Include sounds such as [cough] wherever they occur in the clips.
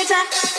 nighttime.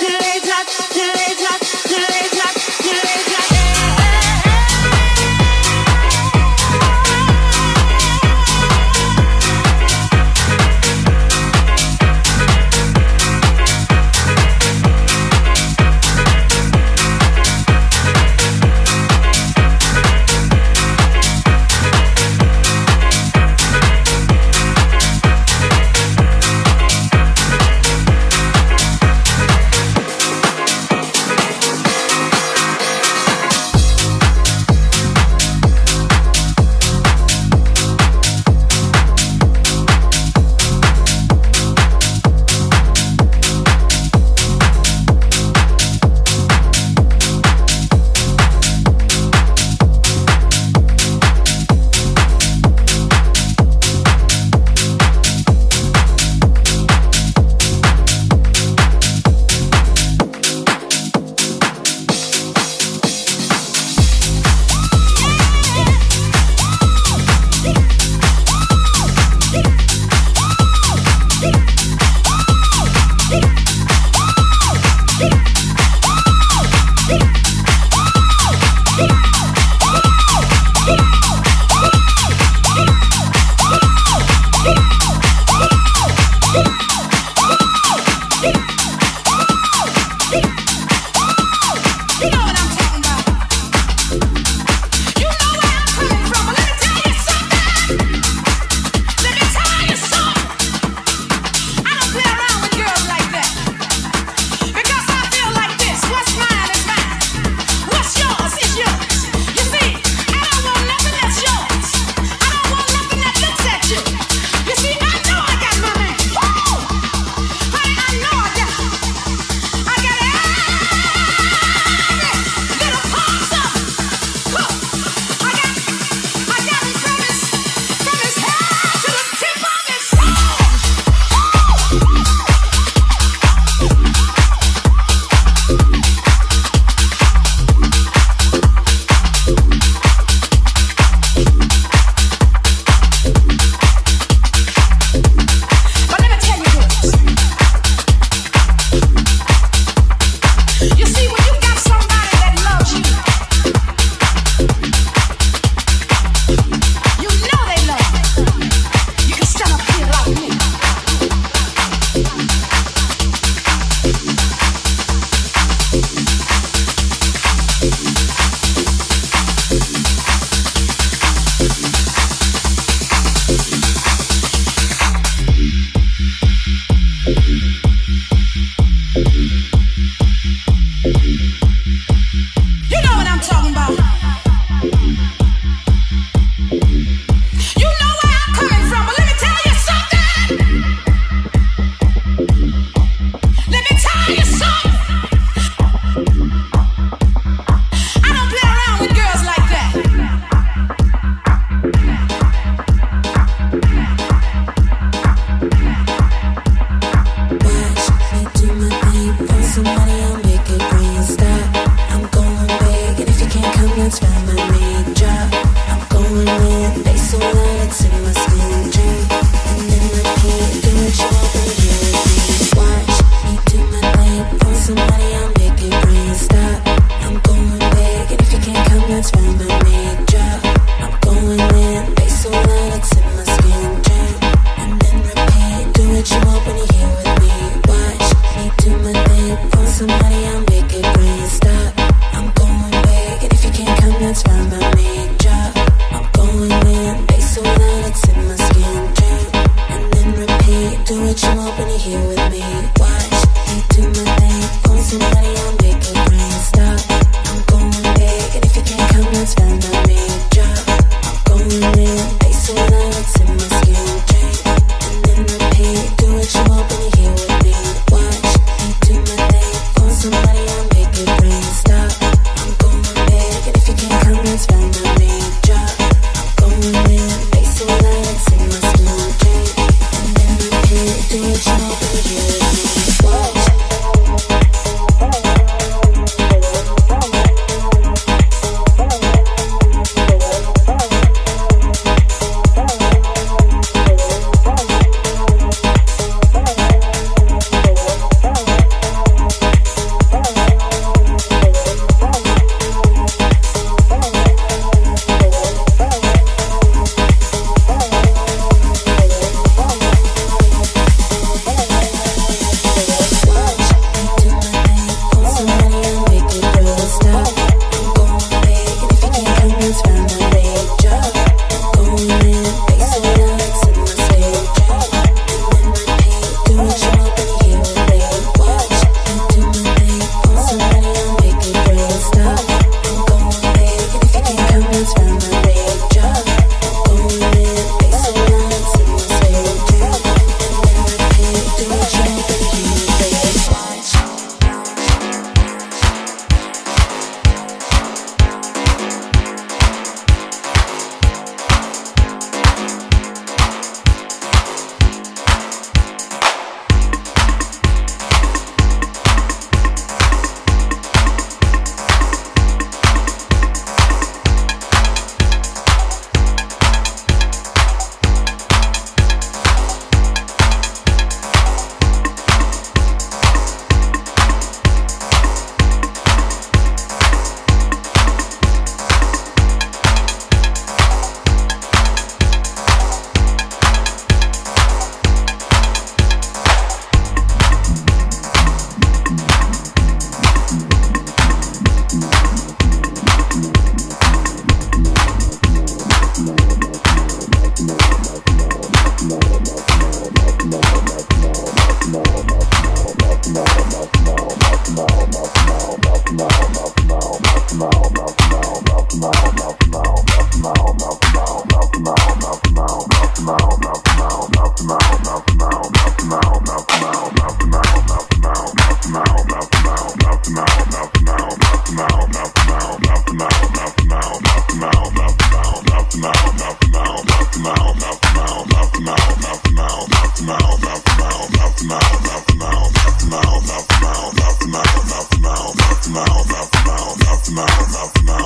mouth, mouth, mouth.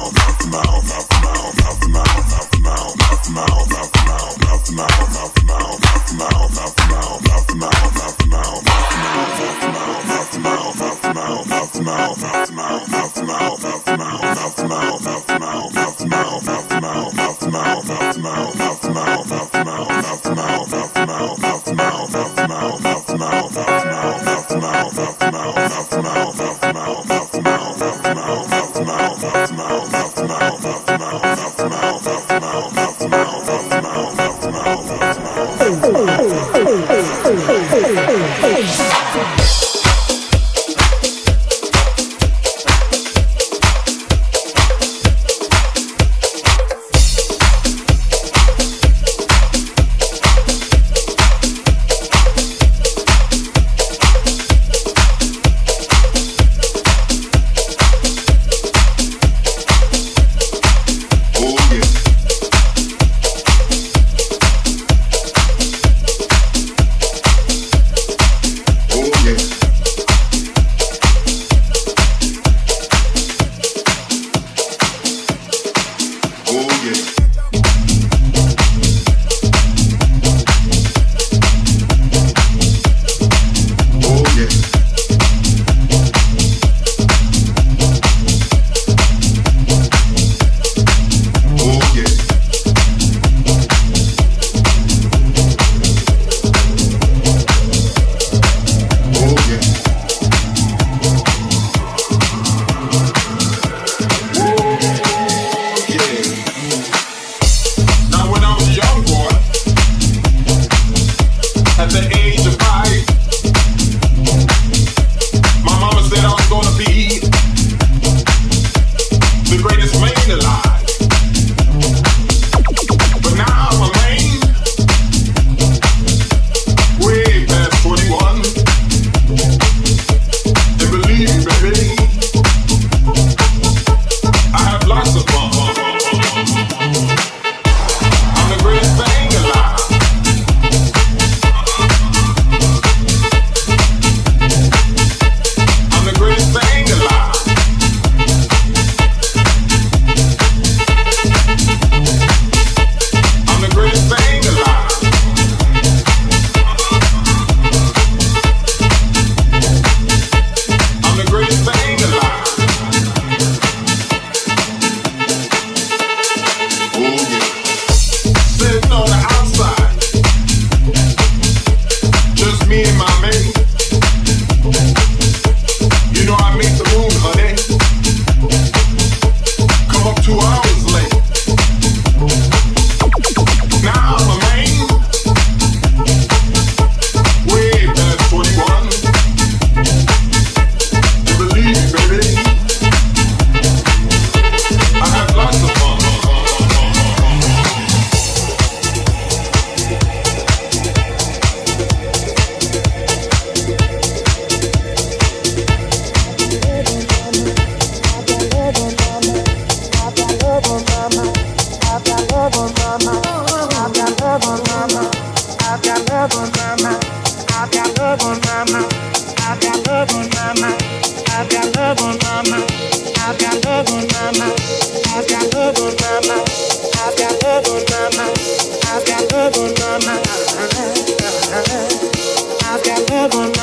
heaven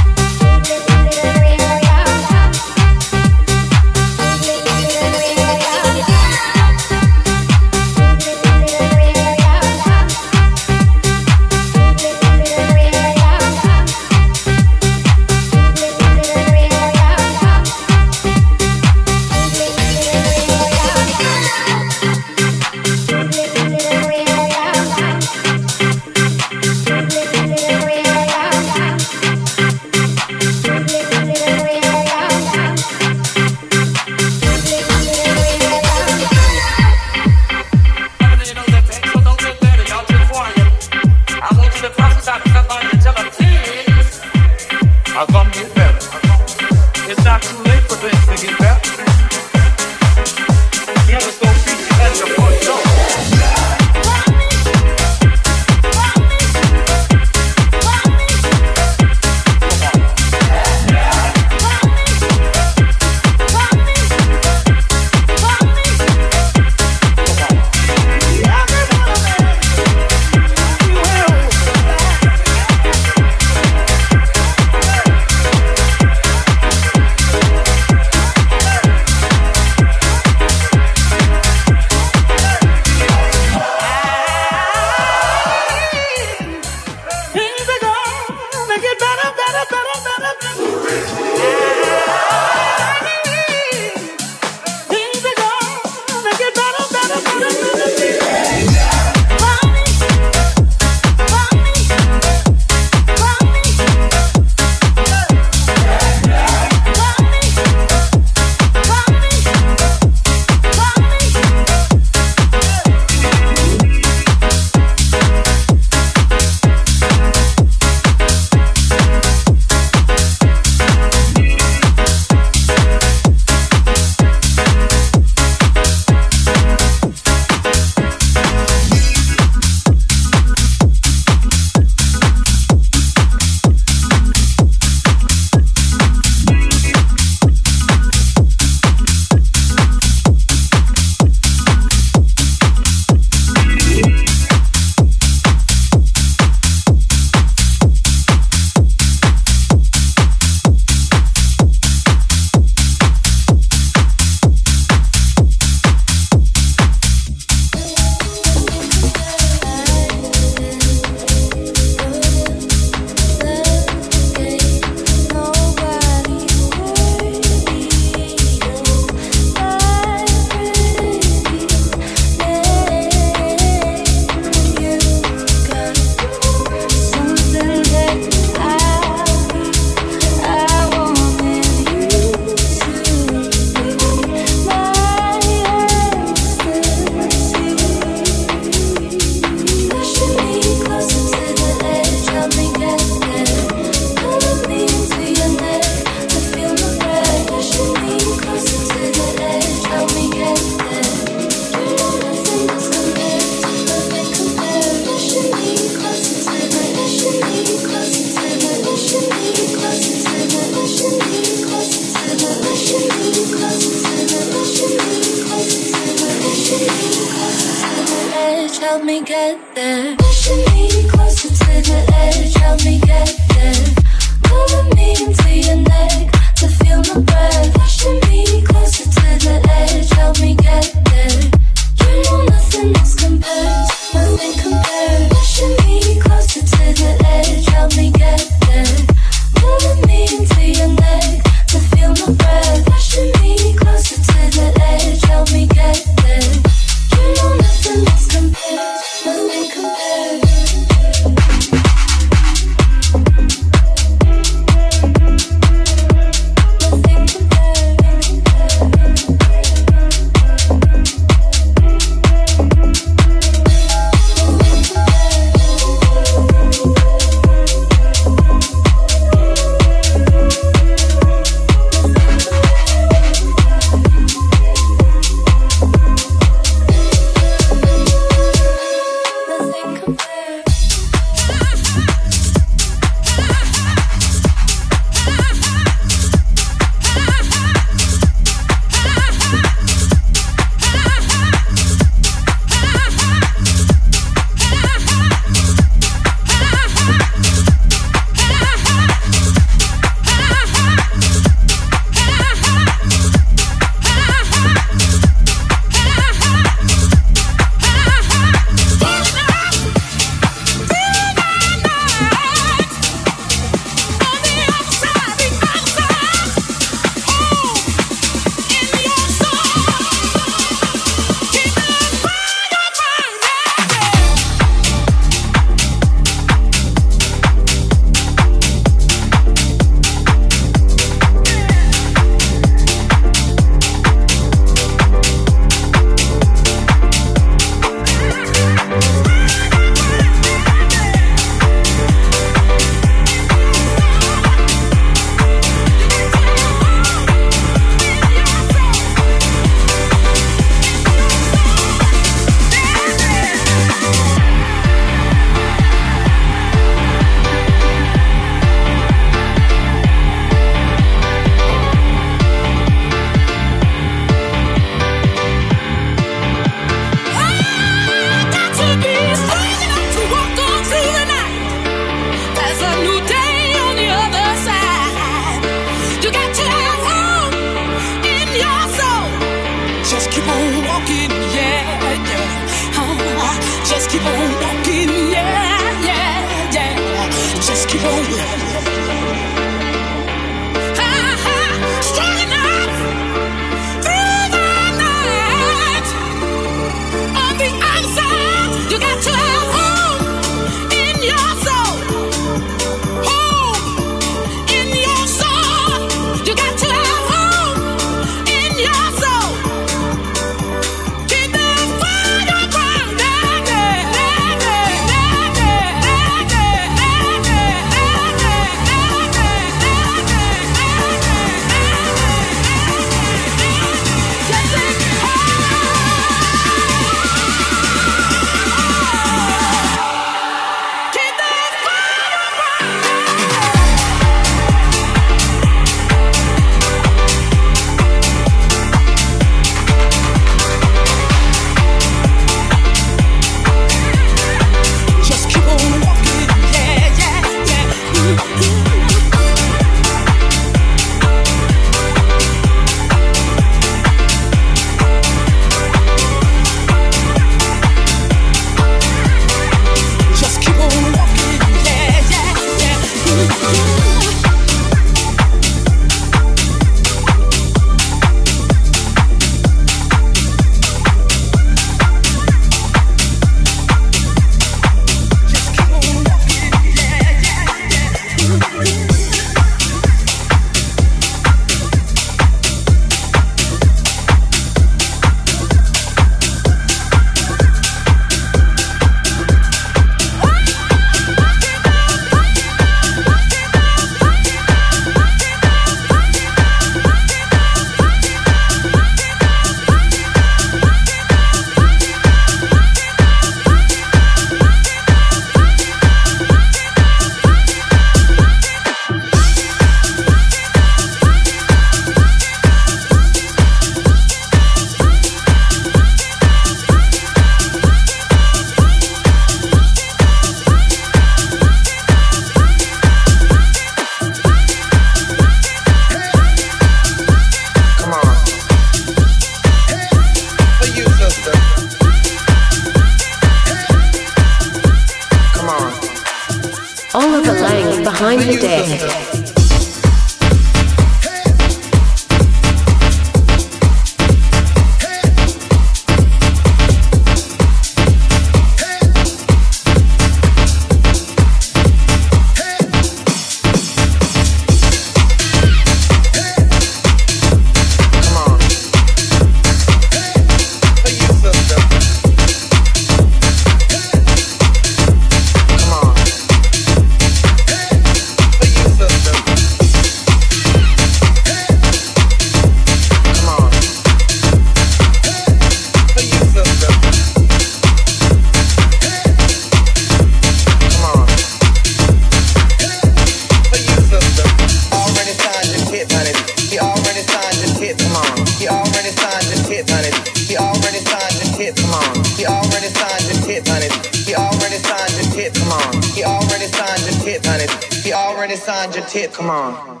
signed your tip, come on. He already signed your tip, honey. He already signed your tip, come on.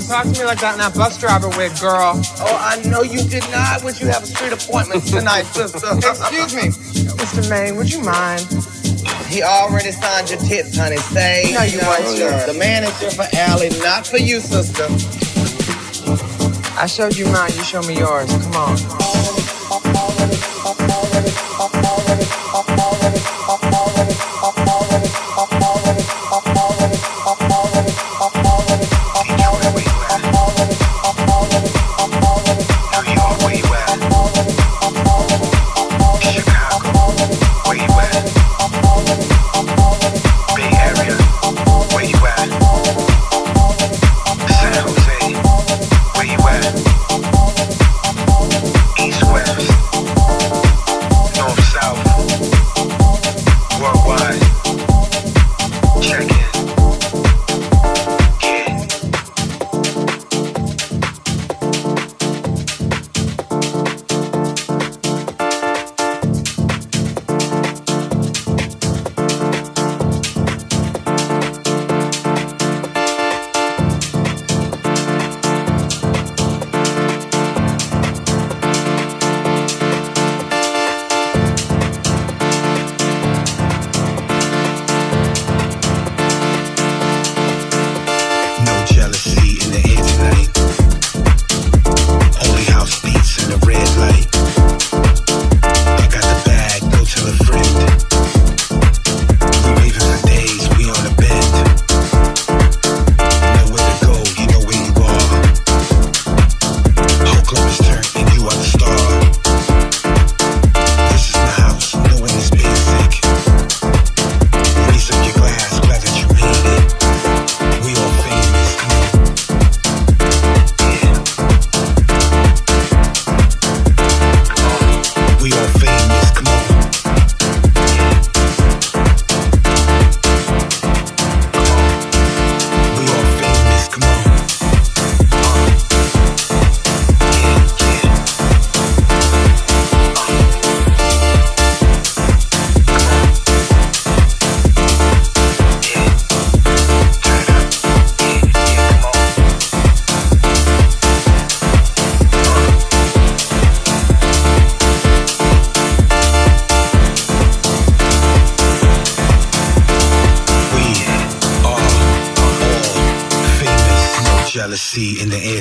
Talk to me like that in that bus driver wig, girl. Oh, I know you did not. Would you have a street appointment tonight, sister? [laughs] Excuse me, Mr. Maine, would you mind? He already signed your tits, honey. Say no, you want sure. The man is here for Allie, not for you, sister. I showed you mine. You show me yours. Come on.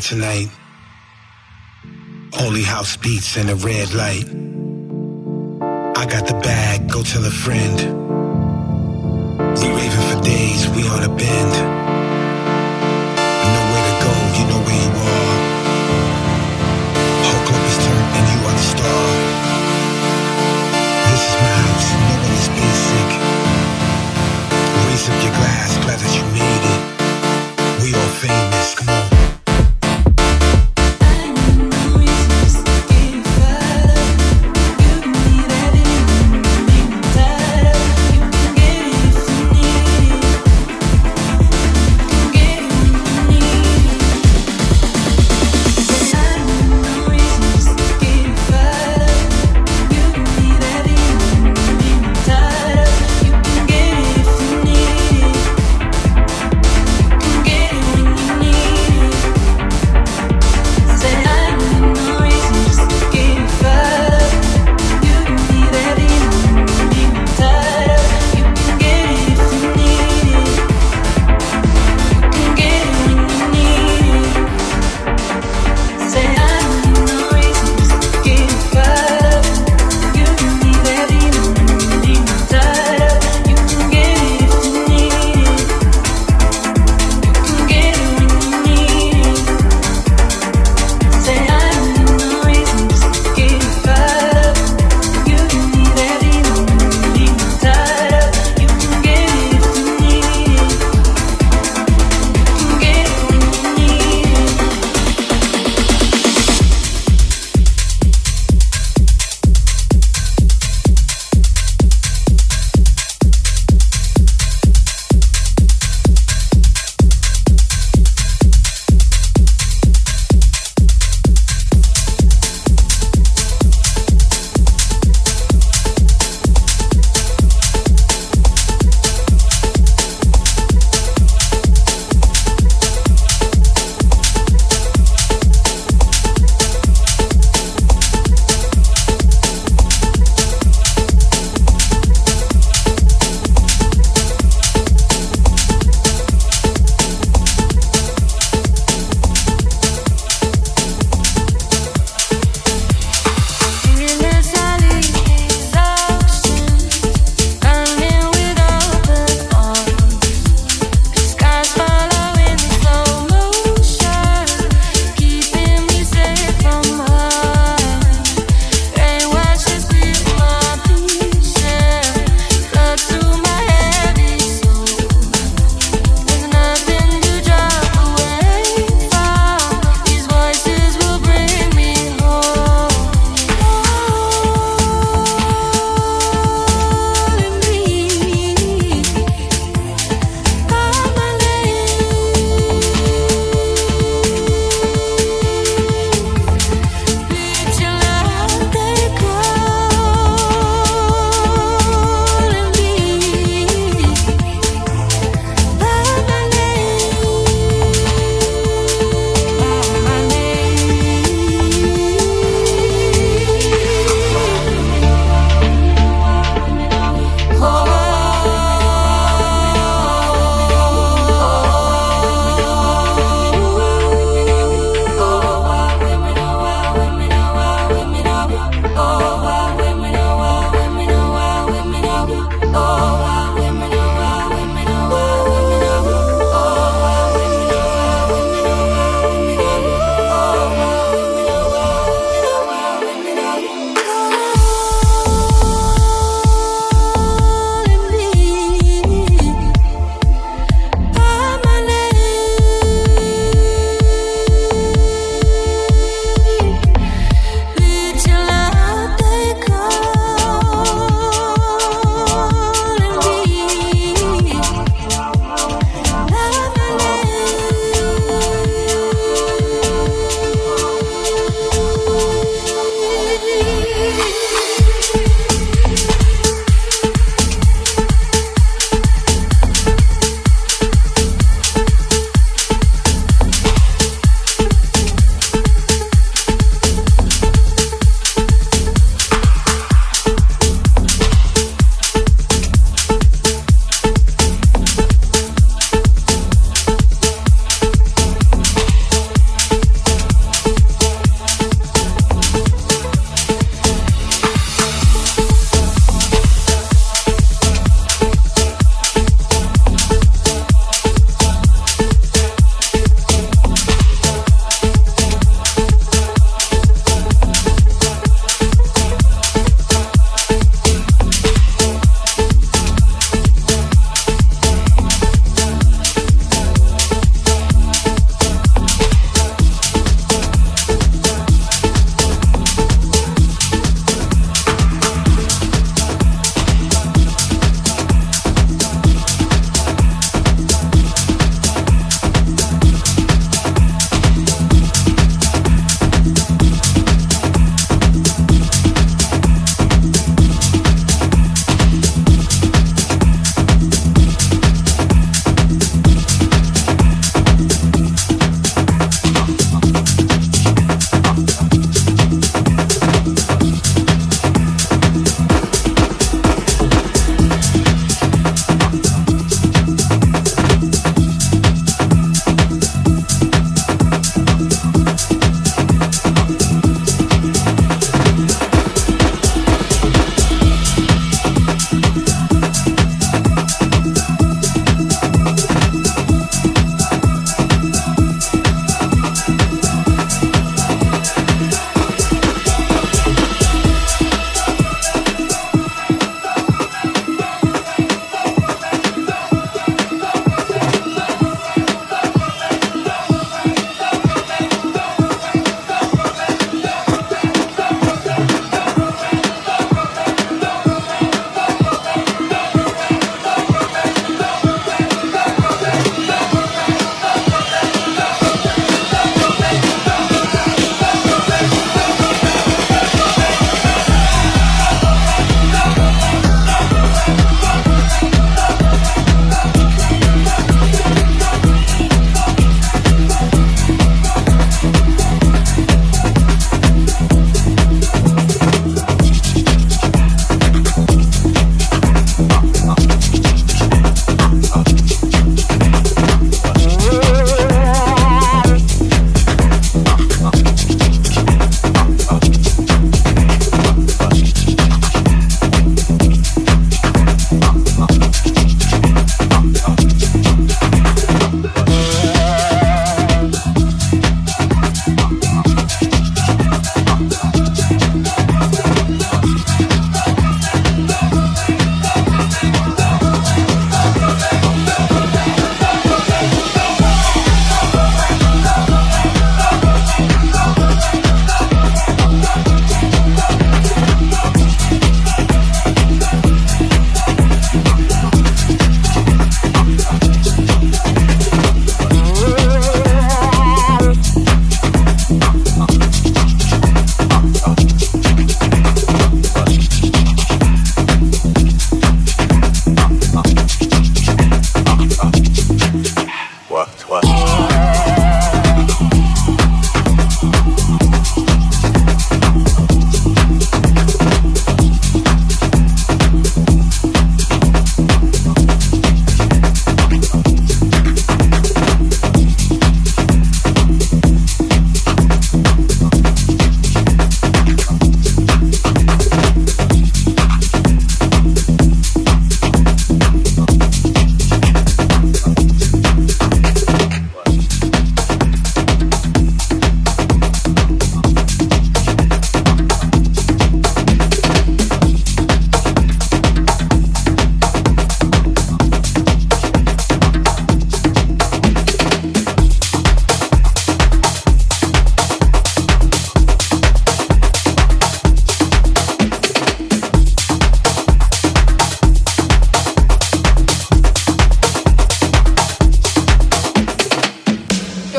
Tonight. Only house beats and a red light. I got the bag, go tell a friend. We raving for days, we on a bend.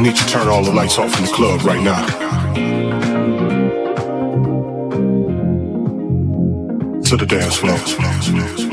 I need you to turn all the lights off in the club right now. To the dance floor.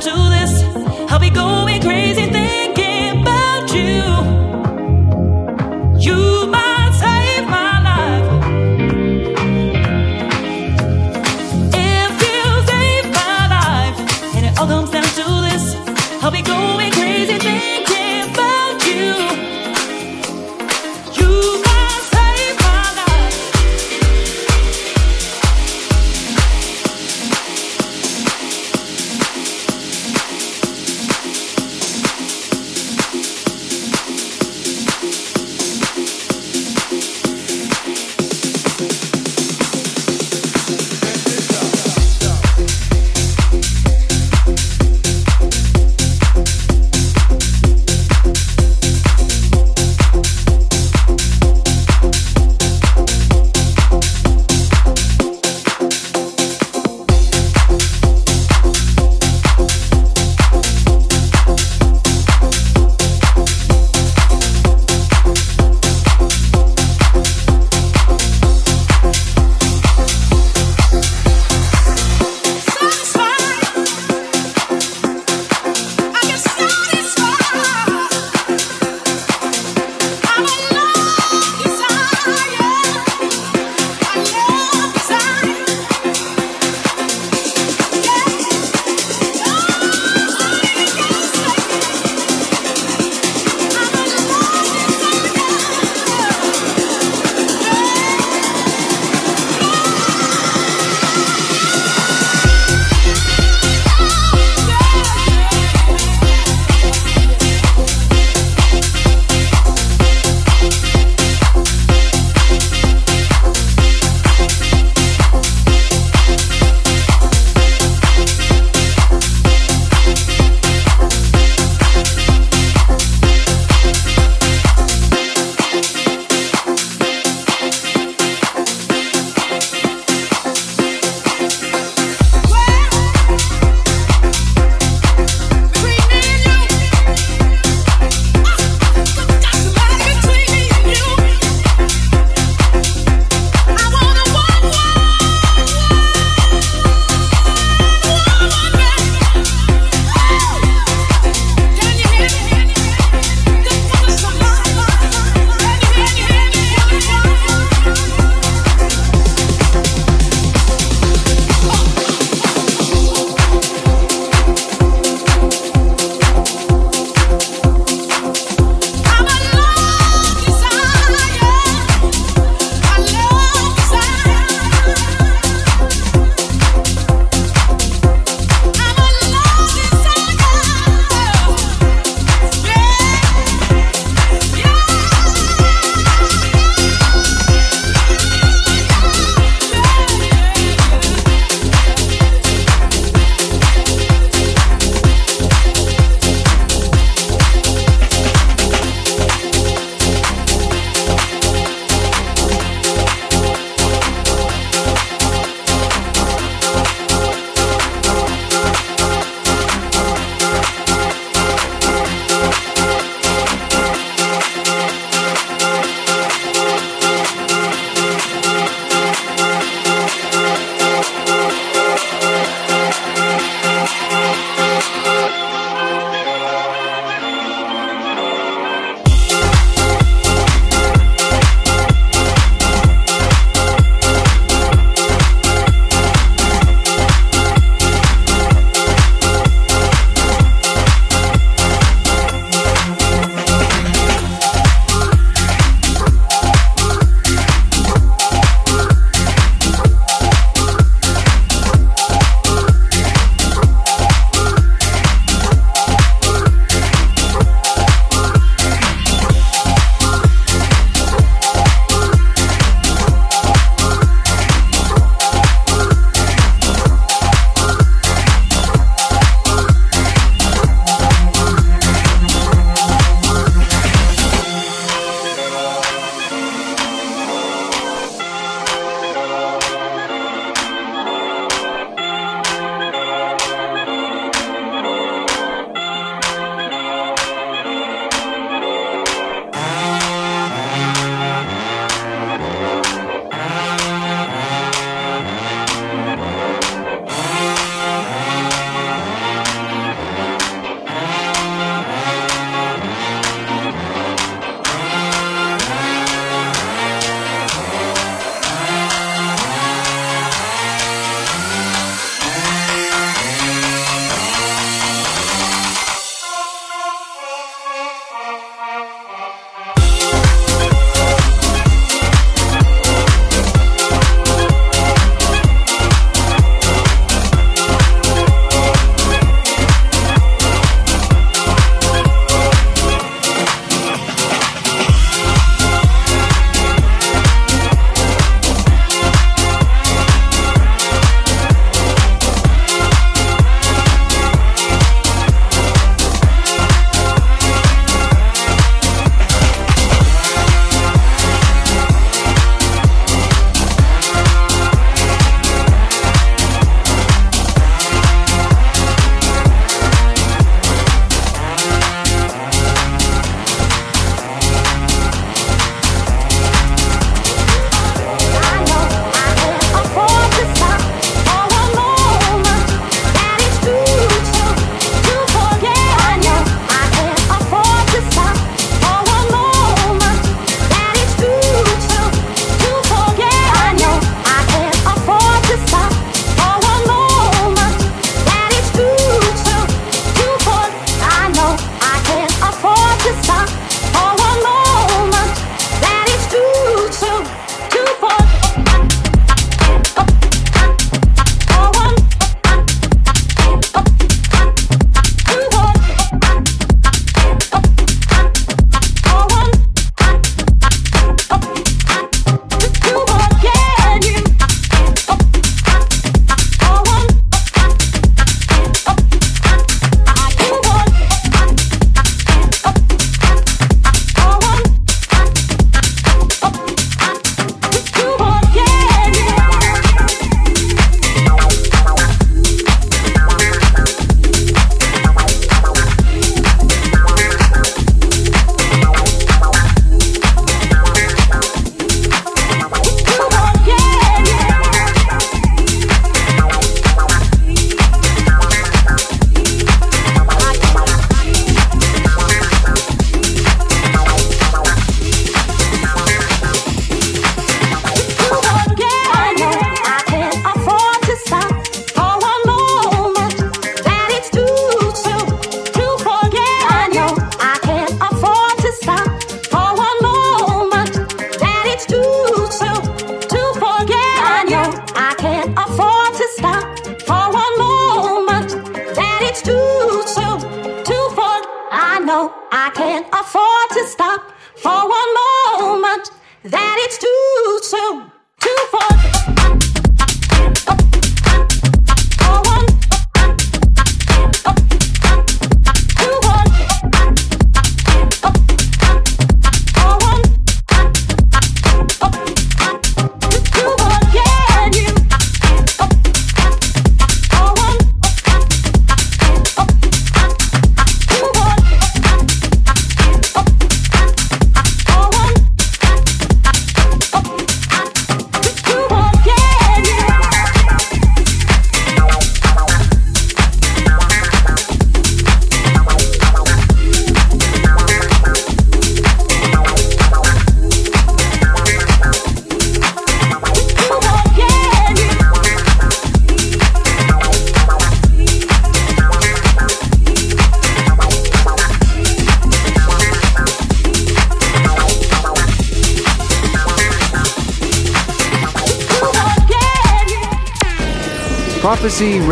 to this. I'll be going crazy.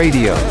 Radio.